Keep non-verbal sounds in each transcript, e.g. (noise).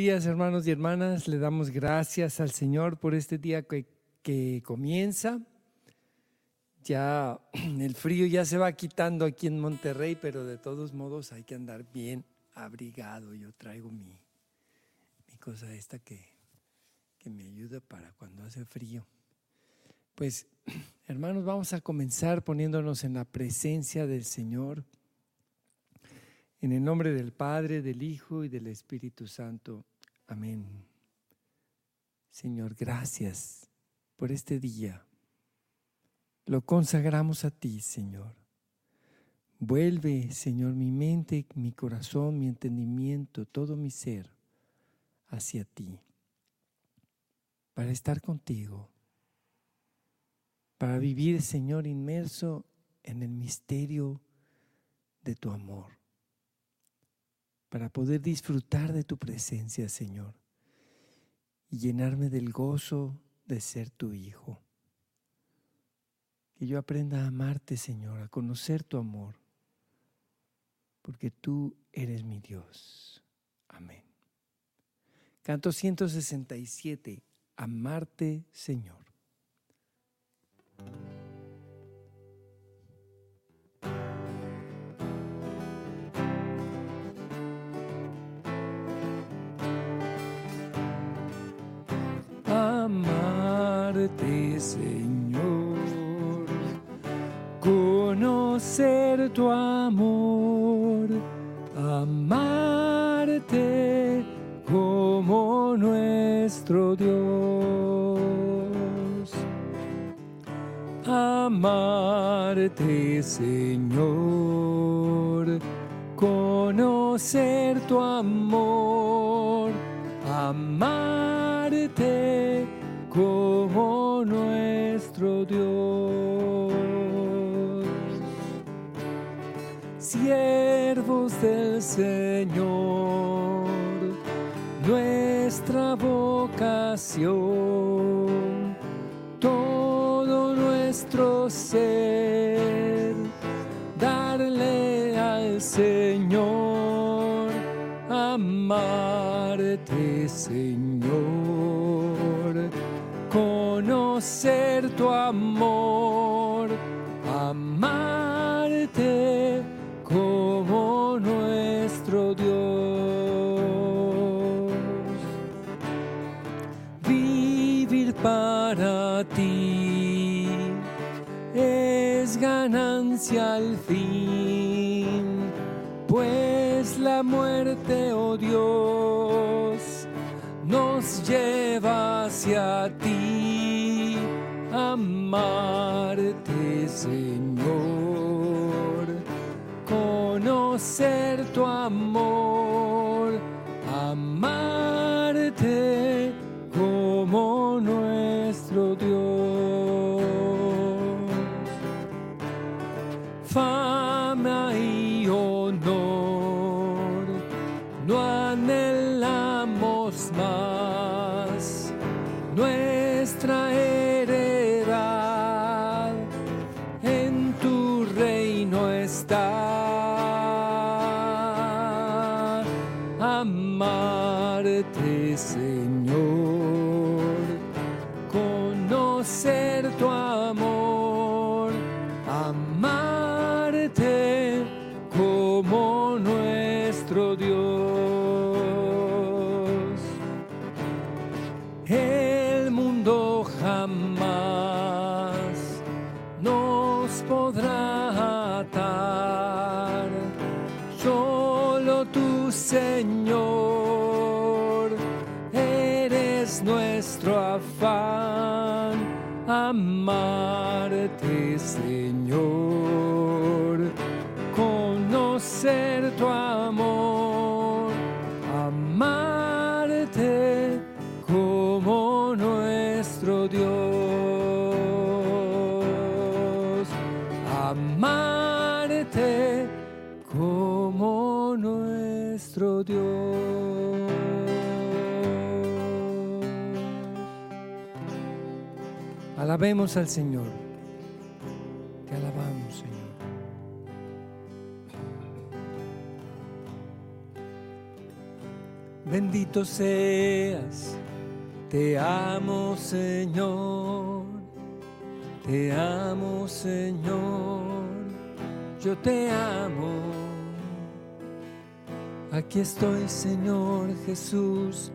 Días, hermanos y hermanas. Le damos gracias al Señor por este día que, que, comienza. Ya (clears throat) el frío ya se va quitando aquí en Monterrey, pero de todos modos hay que andar bien abrigado. Yo traigo mi, mi cosa esta que, que me ayuda para cuando hace frío. Pues, (clears throat) hermanos, vamos a comenzar poniéndonos en la presencia del Señor. En el nombre del Padre, del Hijo y del Espíritu Santo. Amén. Señor, gracias por este día. Lo consagramos a ti, Señor. Vuelve, Señor, mi mente, mi corazón, mi entendimiento, todo mi ser hacia ti, para estar contigo, para vivir, Señor, inmerso en el misterio de tu amor para poder disfrutar de tu presencia, Señor, y llenarme del gozo de ser tu Hijo. Que yo aprenda a amarte, Señor, a conocer tu amor, porque tú eres mi Dios. Amén. Canto 167, Amarte, Señor. Señor, conocer tu amor, amarte como nuestro Dios. Amarte, Señor, conocer tu amor, amarte nuestro Dios. Siervos del Señor, nuestra vocación, todo nuestro ser, darle al Señor, amarte, Señor conocer tu amor, Amarte, Señor, amarte Señor, conocer tu amor, amarte como nuestro Dios, amarte como nuestro Dios. Alabemos al Señor. Te alabamos, Señor. Bendito seas, te amo Señor, te amo Señor, yo te amo. Aquí estoy Señor Jesús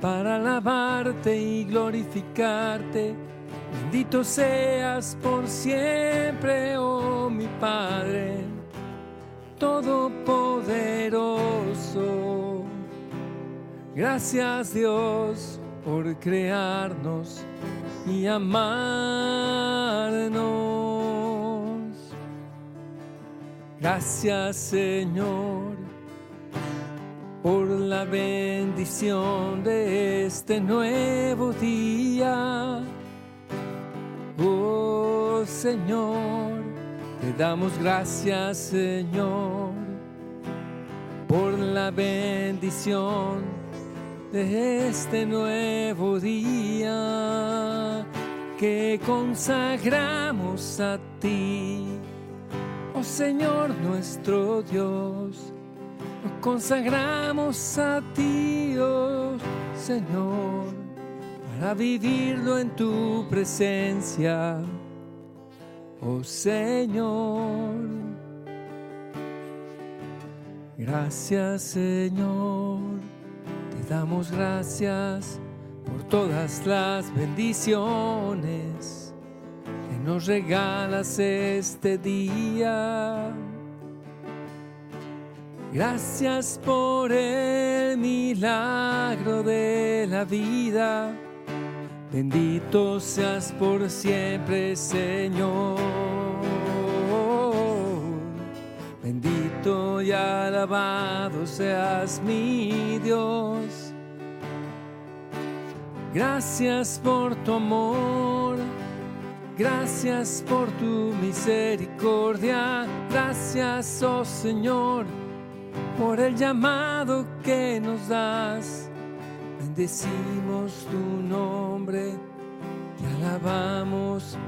para alabarte y glorificarte. Bendito seas por siempre, oh mi Padre, Todopoderoso. Gracias Dios por crearnos y amarnos. Gracias Señor por la bendición de este nuevo día. Oh Señor, te damos gracias Señor por la bendición de este nuevo día que consagramos a ti, oh Señor nuestro Dios, lo consagramos a ti, oh Señor, para vivirlo en tu presencia, oh Señor. Gracias Señor damos gracias por todas las bendiciones que nos regalas este día. Gracias por el milagro de la vida. Bendito seas por siempre, Señor. Bendito y alabado seas mi Dios. Gracias por tu amor, gracias por tu misericordia, gracias, oh Señor, por el llamado que nos das. Bendecimos tu nombre, te alabamos,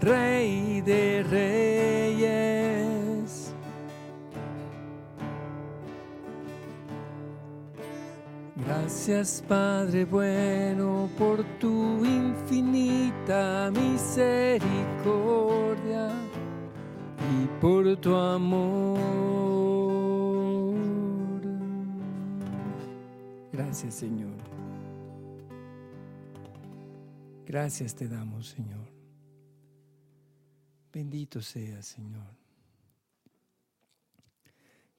Rey de Reyes. Gracias Padre bueno por tu infinita misericordia y por tu amor. Gracias Señor. Gracias te damos Señor. Bendito sea Señor.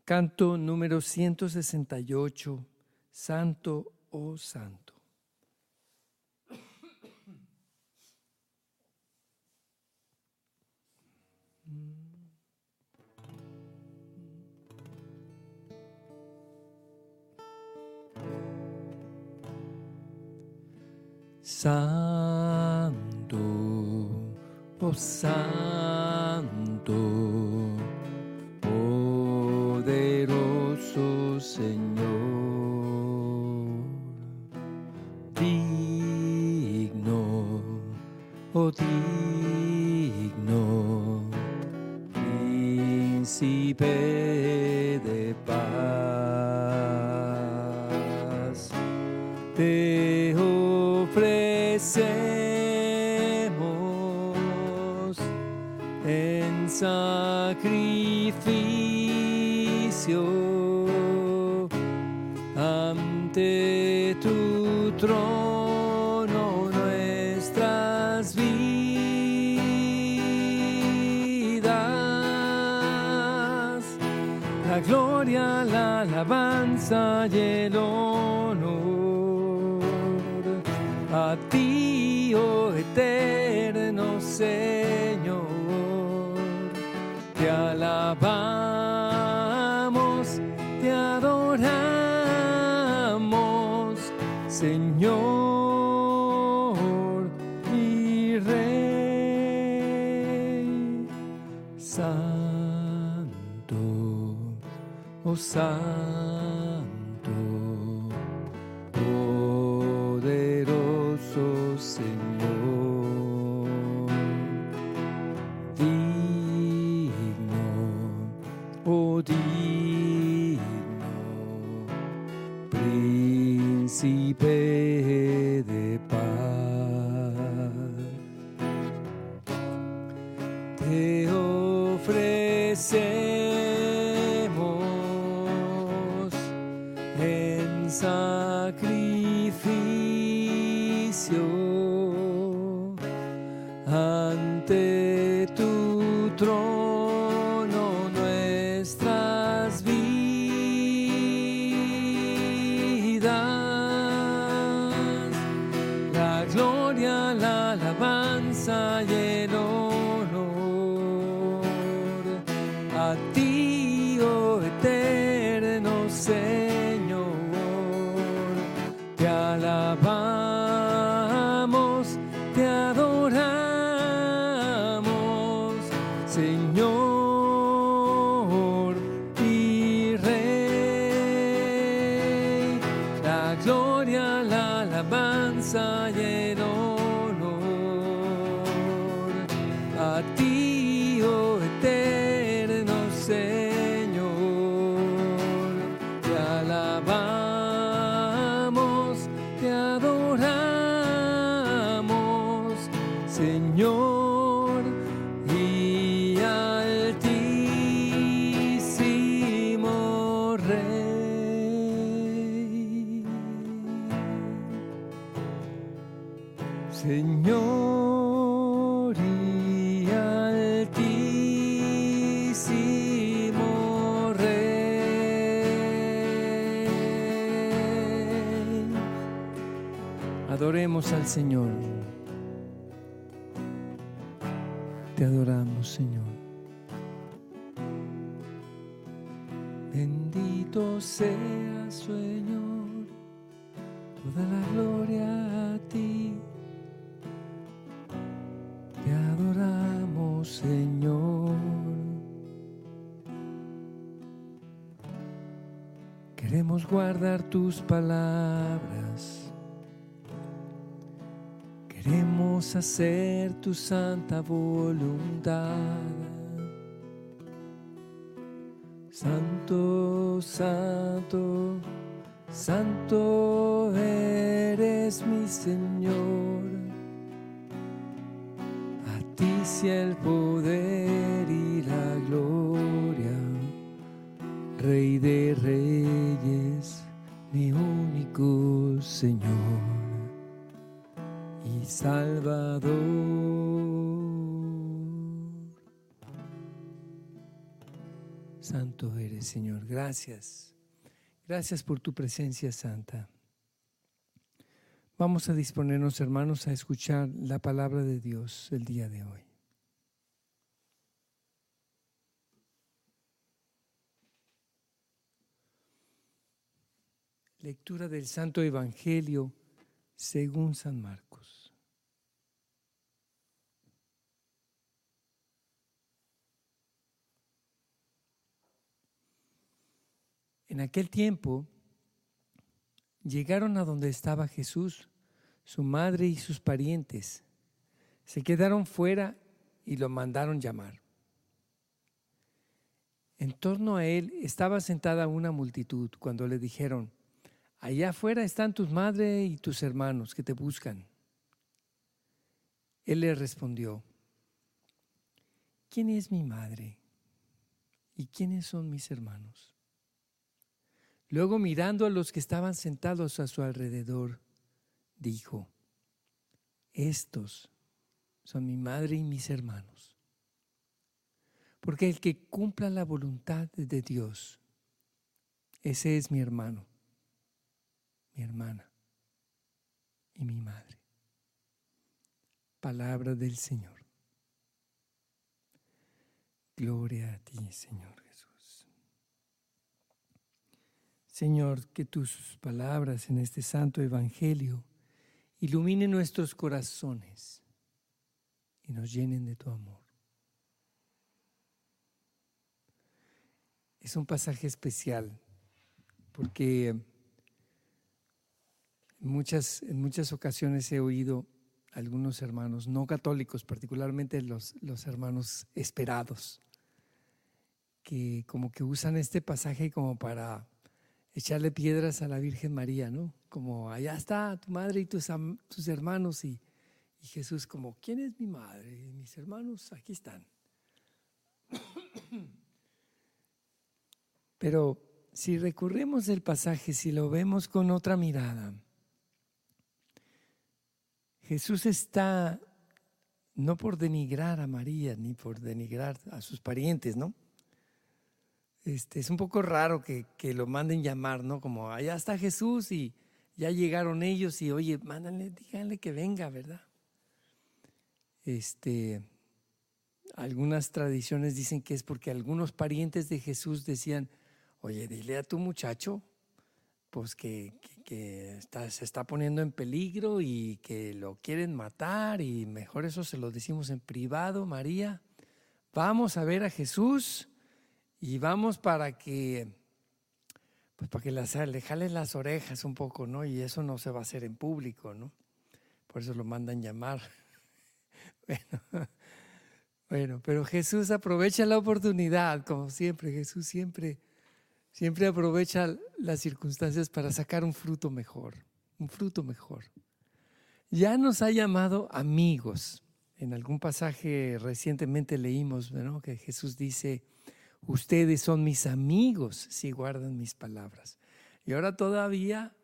Canto número 168 Santo, oh Santo. Santo, Santo, poderoso Señor. oh digno, príncipe de paz, te ofrecemos alabanza y el honor a ti, oh eterno Señor. Te alabamos, te adoramos, Señor y Rey. Oh Santo, te alabamos, Adoremos al Señor. Te adoramos, Señor. Bendito seas, Señor, toda la gloria a ti. Te adoramos, Señor. Queremos guardar tus palabras. Hacer tu santa voluntad. Santo, santo, santo eres mi Señor. A ti sea el poder y la gloria, Rey de reyes, mi único Señor Salvador. Santo eres, Señor. Gracias. Gracias por tu presencia santa. Vamos a disponernos, hermanos, a escuchar la palabra de Dios el día de hoy. Lectura del Santo Evangelio según San Marcos. En aquel tiempo llegaron a donde estaba Jesús, su madre y sus parientes. Se quedaron fuera y lo mandaron llamar. En torno a él estaba sentada una multitud cuando le dijeron, Allá afuera están tus madre y tus hermanos que te buscan. Él le respondió, ¿quién es mi madre? ¿Y quiénes son mis hermanos? Luego mirando a los que estaban sentados a su alrededor, dijo, estos son mi madre y mis hermanos. Porque el que cumpla la voluntad de Dios, ese es mi hermano mi hermana y mi madre. Palabra del Señor. Gloria a ti, Señor Jesús. Señor, que tus palabras en este santo Evangelio iluminen nuestros corazones y nos llenen de tu amor. Es un pasaje especial porque en muchas, en muchas ocasiones he oído algunos hermanos no católicos, particularmente los, los hermanos esperados, que como que usan este pasaje como para echarle piedras a la Virgen María, ¿no? Como allá está tu madre y tus, hermanos y, y Jesús como, ¿quién es mi madre? Mis hermanos aquí están. (coughs) Pero si recurrimos el pasaje, si lo vemos con otra mirada, Jesús está no por denigrar a María ni por denigrar a sus parientes, ¿no? Este, es un poco raro que, que, lo manden llamar, ¿no? Como allá está Jesús y ya llegaron ellos y oye, mándanle, díganle que venga, ¿verdad? Este, algunas tradiciones dicen que es porque algunos parientes de Jesús decían, oye, dile a tu muchacho, pues que, que, está, se está poniendo en peligro y que lo quieren matar y mejor eso se lo decimos en privado, María. Vamos a ver a Jesús y vamos para que, pues para que le jalen las orejas un poco, ¿no? Y eso no se va a hacer en público, ¿no? Por eso lo mandan llamar. (laughs) bueno, (laughs) bueno, pero Jesús aprovecha la oportunidad, como siempre, Jesús siempre Siempre aprovecha las circunstancias para sacar un fruto mejor, un fruto mejor. Ya nos ha llamado amigos. En algún pasaje recientemente leímos que Jesús dice, ustedes son mis amigos si guardan mis palabras. Y ahora todavía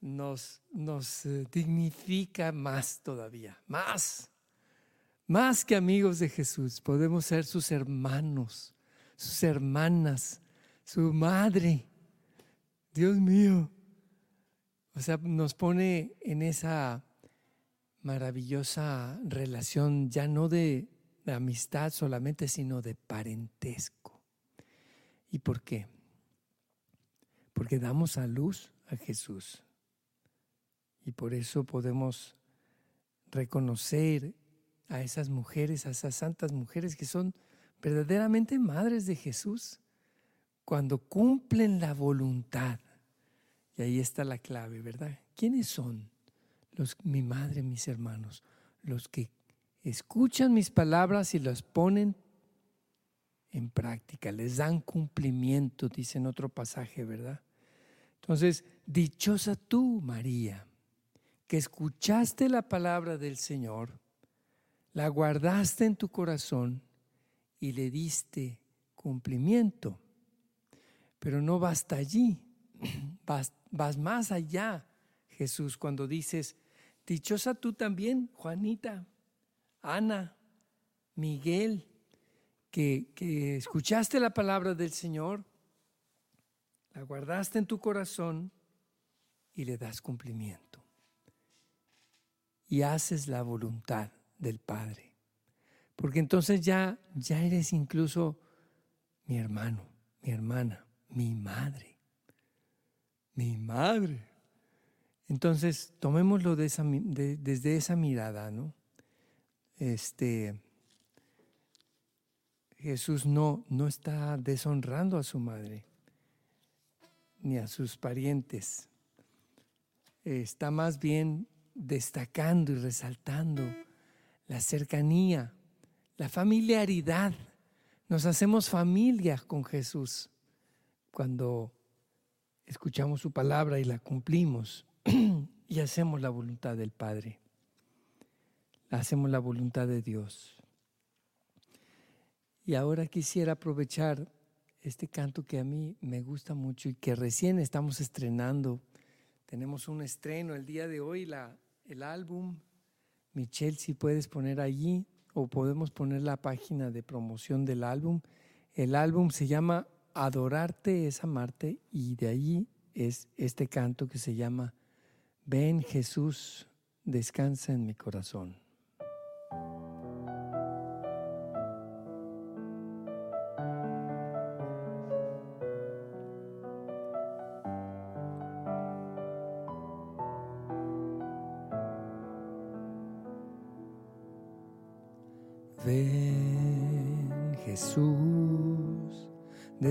nos, nos eh, dignifica más todavía, más, más que amigos de Jesús. Podemos ser sus hermanos, sus hermanas, su madre. Dios mío. O sea, nos pone en esa maravillosa relación ya no de, amistad solamente, sino de parentesco. ¿Y por qué? Porque damos a luz a Jesús. Y por eso podemos reconocer a esas mujeres, a esas santas mujeres que son verdaderamente madres de Jesús cuando cumplen la voluntad. Y ahí está la clave, ¿verdad? ¿Quiénes son los, mi madre, mis hermanos? Los que escuchan mis palabras y las ponen en práctica, les dan cumplimiento, dice en otro pasaje, ¿verdad? Entonces, dichosa tú, María, que escuchaste la palabra del Señor, la guardaste en tu corazón y le diste cumplimiento. Pero no basta allí, (clears throat) vas, vas más allá, Jesús, cuando dices, dichosa tú también, Juanita, Ana, Miguel, que, escuchaste la palabra del Señor, la guardaste en tu corazón y le das cumplimiento. Y haces la voluntad del Padre. Porque entonces ya, ya eres incluso mi hermano, mi hermana mi madre, mi madre. Entonces, tomémoslo de esa, desde esa mirada, ¿no? Este, Jesús no, no está deshonrando a su madre ni a sus parientes. Está más bien destacando y resaltando la cercanía, la familiaridad. Nos hacemos familia con Jesús cuando escuchamos su palabra y la cumplimos (clears throat) y hacemos la voluntad del Padre. Hacemos la voluntad de Dios. Y ahora quisiera aprovechar este canto que a mí me gusta mucho y que recién estamos estrenando. Tenemos un estreno el día de hoy, el álbum. Michelle, si puedes poner allí o podemos poner la página de promoción del álbum. El álbum se llama adorarte es amarte y de ahí es este canto que se llama Ven Jesús, descansa en mi corazón.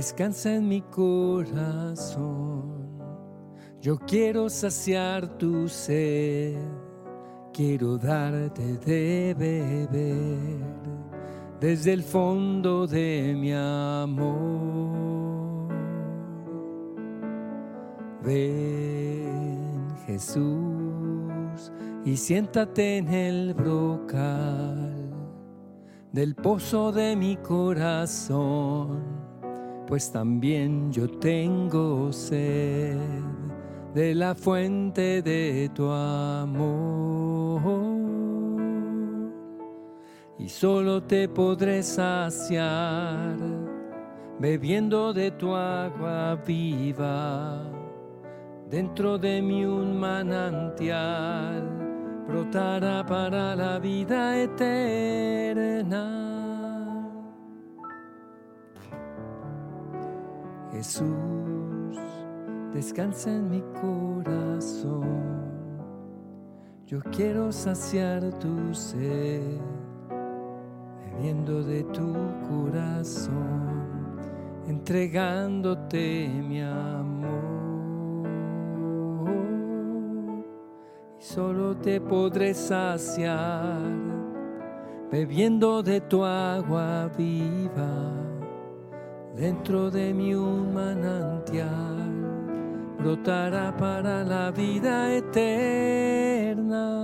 Descansa en mi corazón. Yo quiero saciar tu sed, quiero darte de beber desde el fondo de mi amor. Ven Jesús y siéntate en el brocal del pozo de mi corazón, pues también yo tengo sed de la fuente de tu amor. Y solo te podré saciar bebiendo de tu agua viva. Dentro de mí un manantial brotará para la vida eterna. Jesús, descansa en mi corazón. Yo quiero saciar tu sed, bebiendo de tu corazón, entregándote mi amor. Y solo te podré saciar, bebiendo de tu agua viva dentro de mí un manantial brotará para la vida eterna.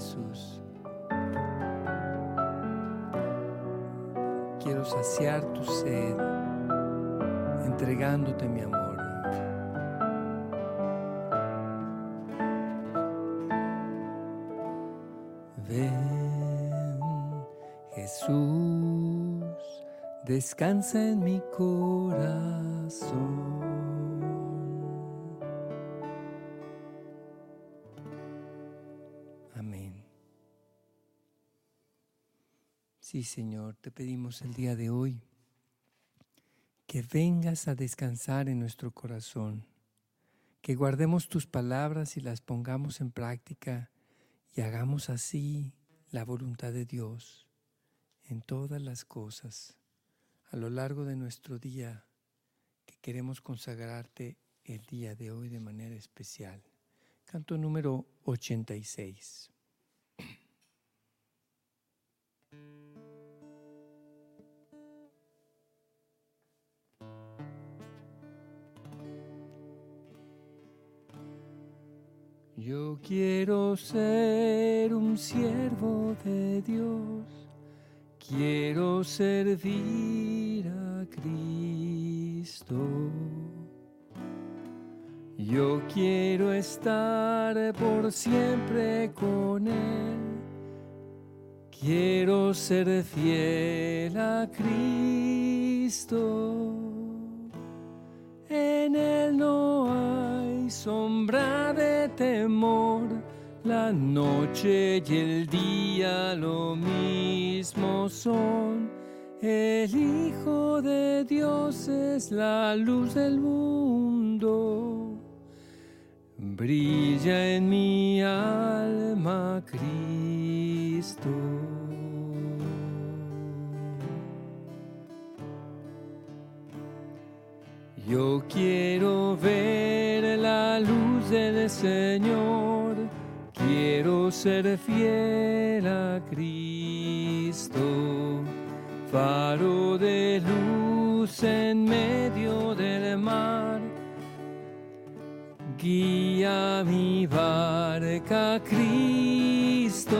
Jesús, quiero saciar tu sed, entregándote mi amor. Descansa en mi corazón. Amén. Sí, Señor, te pedimos el día de hoy que vengas a descansar en nuestro corazón, que guardemos tus palabras y las pongamos en práctica y hagamos así la voluntad de Dios en todas las cosas a lo largo de nuestro día que queremos consagrarte el día de hoy de manera especial. Canto número 86. Yo quiero ser un siervo de Dios, quiero servir Cristo. Yo quiero estar por siempre con Él, quiero ser fiel a Cristo. En Él no hay sombra de temor, la noche y el día lo mismo son. El Hijo de Dios es la luz del mundo. Brilla en mi alma Cristo. Yo quiero ver la luz del Señor, quiero ser fiel a Cristo, faro de luz en medio del mar. Guía mi barca, Cristo.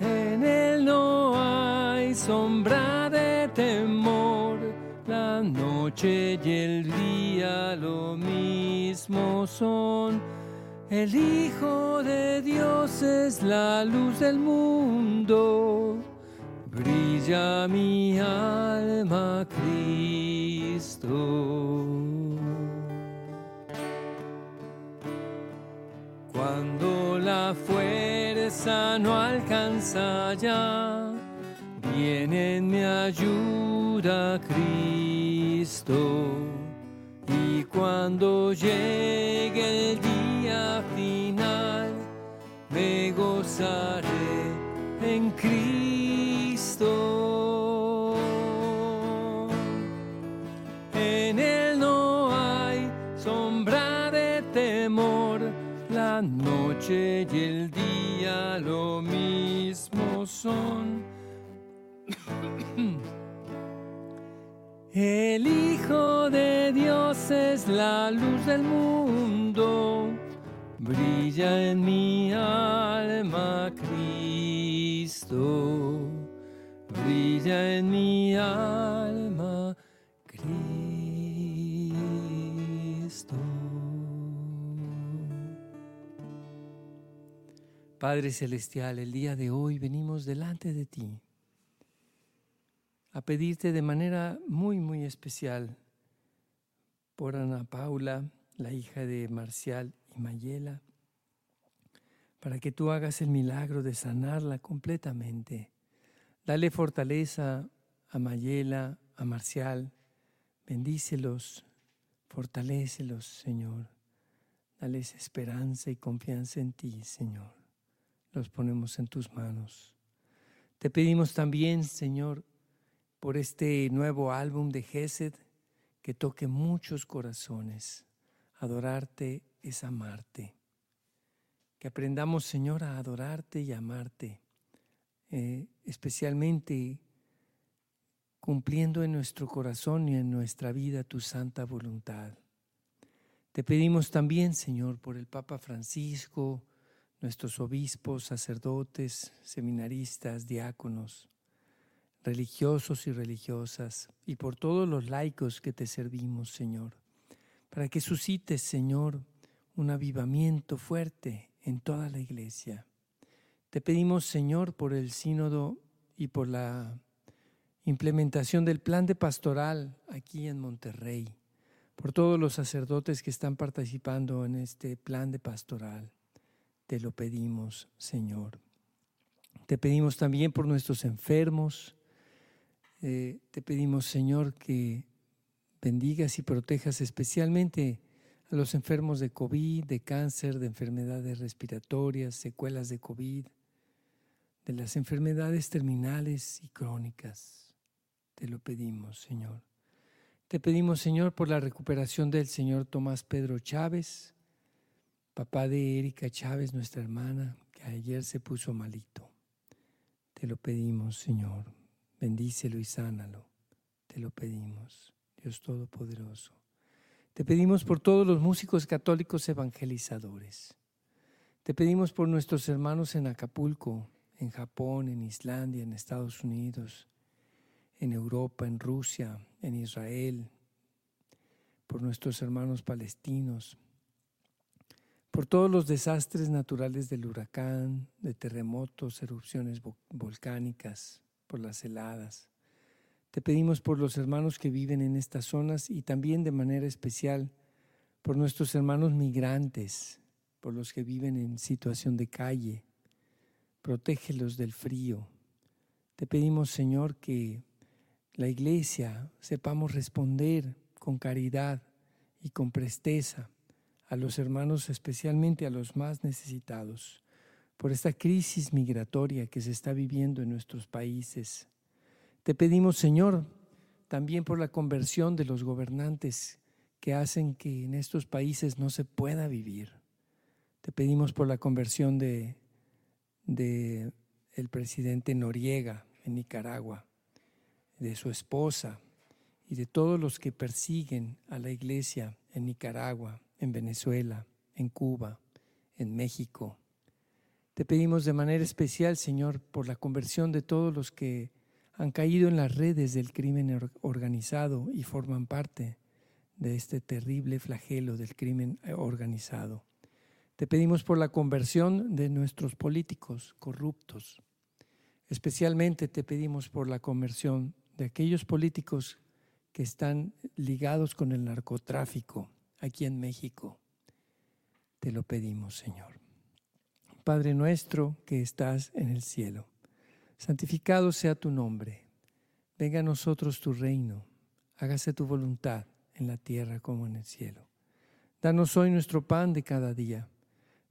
En él no hay sombra de temor, la noche y el día lo mismo son. El Hijo de Dios es la luz del mundo, brilla mi alma Cristo. Cuando la fuerza no alcanza ya, viene en mi ayuda Cristo. Y cuando llegue el día me gozaré en Cristo. En Él no hay sombra de temor, la noche y el día lo mismo son. (clears throat) El Hijo de Dios es la luz del mundo, brilla en mi alma Cristo, brilla en mi alma Cristo. Padre Celestial, el día de hoy venimos delante de ti a pedirte de manera muy, muy especial por Ana Paula, la hija de Marcial y Mayela, para que tú hagas el milagro de sanarla completamente. Dale fortaleza a Mayela, a Marcial, bendícelos, fortalécelos, Señor. Dales esperanza y confianza en ti, Señor. Los ponemos en tus manos. Te pedimos también, Señor, por este nuevo álbum de Gesed que toque muchos corazones. Adorarte es amarte. Que aprendamos, Señor, a adorarte y amarte, eh, especialmente cumpliendo en nuestro corazón y en nuestra vida tu santa voluntad. Te pedimos también, Señor, por el Papa Francisco, nuestros obispos, sacerdotes, seminaristas, diáconos, religiosos y religiosas, y por todos los laicos que te servimos, Señor, para que suscites, Señor, un avivamiento fuerte en toda la iglesia. Te pedimos, Señor, por el sínodo y por la implementación del plan de pastoral aquí en Monterrey, por todos los sacerdotes que están participando en este plan de pastoral. Te lo pedimos, Señor. Te pedimos también por nuestros enfermos, eh, te pedimos, Señor, que bendigas y protejas especialmente a los enfermos de COVID, de cáncer, de enfermedades respiratorias, secuelas de COVID, de las enfermedades terminales y crónicas. Te lo pedimos, Señor. Te pedimos, Señor, por la recuperación del Señor Tomás Pedro Chávez, papá de Erika Chávez, nuestra hermana, que ayer se puso malito. Te lo pedimos, Señor. Bendícelo y sánalo. Te lo pedimos, Dios Todopoderoso. Te pedimos por todos los músicos católicos evangelizadores. Te pedimos por nuestros hermanos en Acapulco, en Japón, en Islandia, en Estados Unidos, en Europa, en Rusia, en Israel, por nuestros hermanos palestinos, por todos los desastres naturales del huracán, de terremotos, erupciones volcánicas, por las heladas. Te pedimos por los hermanos que viven en estas zonas y también de manera especial por nuestros hermanos migrantes, por los que viven en situación de calle. Protégelos del frío. Te pedimos, Señor, que la iglesia sepamos responder con caridad y con presteza a los hermanos, especialmente a los más necesitados por esta crisis migratoria que se está viviendo en nuestros países. Te pedimos, Señor, también por la conversión de los gobernantes que hacen que en estos países no se pueda vivir. Te pedimos por la conversión de, de el presidente Noriega en Nicaragua, de su esposa y de todos los que persiguen a la iglesia en Nicaragua, en Venezuela, en Cuba, en México, te pedimos de manera especial, Señor, por la conversión de todos los que han caído en las redes del crimen organizado y forman parte de este terrible flagelo del crimen eh, organizado. Te pedimos por la conversión de nuestros políticos corruptos. Especialmente te pedimos por la conversión de aquellos políticos que están ligados con el narcotráfico aquí en México. Te lo pedimos, Señor. Padre nuestro que estás en el cielo, santificado sea tu nombre, venga a nosotros tu reino, hágase tu voluntad en la tierra como en el cielo. Danos hoy nuestro pan de cada día.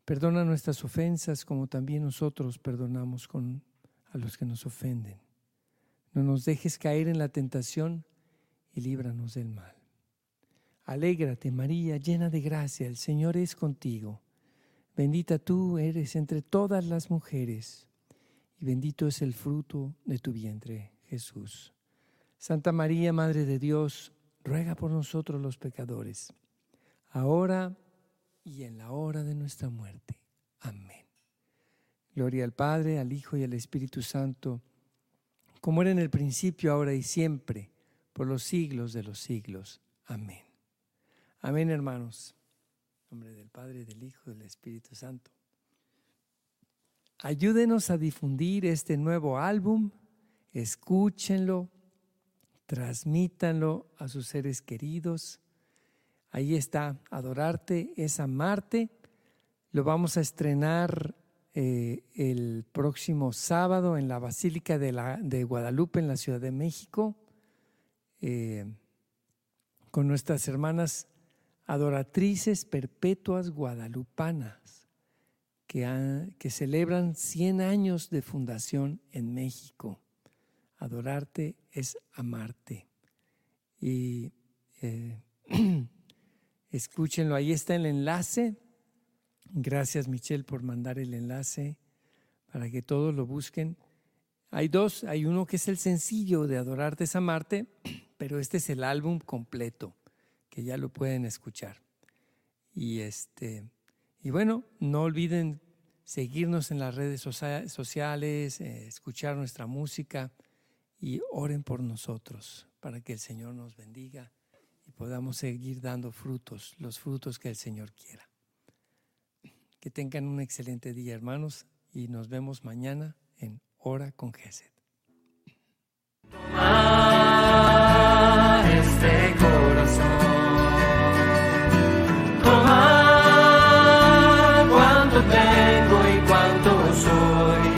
Perdona nuestras ofensas como también nosotros perdonamos con, a los que nos ofenden. No nos dejes caer en la tentación y líbranos del mal. Alégrate María, llena de gracia, el Señor es contigo. Bendita tú eres entre todas las mujeres, y bendito es el fruto de tu vientre, Jesús. Santa María, Madre de Dios, ruega por nosotros los pecadores, ahora y en la hora de nuestra muerte. Amén. Gloria al Padre, al Hijo y al Espíritu Santo, como era en el principio, ahora y siempre, por los siglos de los siglos. Amén. Amén, hermanos. En nombre del Padre, del Hijo y del Espíritu Santo. Ayúdenos a difundir este nuevo álbum, escúchenlo, transmítanlo a sus seres queridos. Ahí está, adorarte es amarte. Lo vamos a estrenar eh, el próximo sábado en la Basílica de, Guadalupe, en la Ciudad de México, eh, con nuestras hermanas adoratrices perpetuas guadalupanas, que, celebran 100 años de fundación en México. Adorarte es amarte. Y eh, (clears throat) escúchenlo, ahí está el enlace. Gracias Michelle por mandar el enlace para que todos lo busquen. Hay dos, hay uno que es el sencillo de Adorarte es amarte, (clears throat) pero este es el álbum completo, que ya lo pueden escuchar. Y este y bueno, no olviden seguirnos en las redes sociales, eh, escuchar nuestra música y oren por nosotros para que el Señor nos bendiga y podamos seguir dando frutos, los frutos que el Señor quiera. Que tengan un excelente día, hermanos, y nos vemos mañana en Hora con Gesed. Este corazón. the band.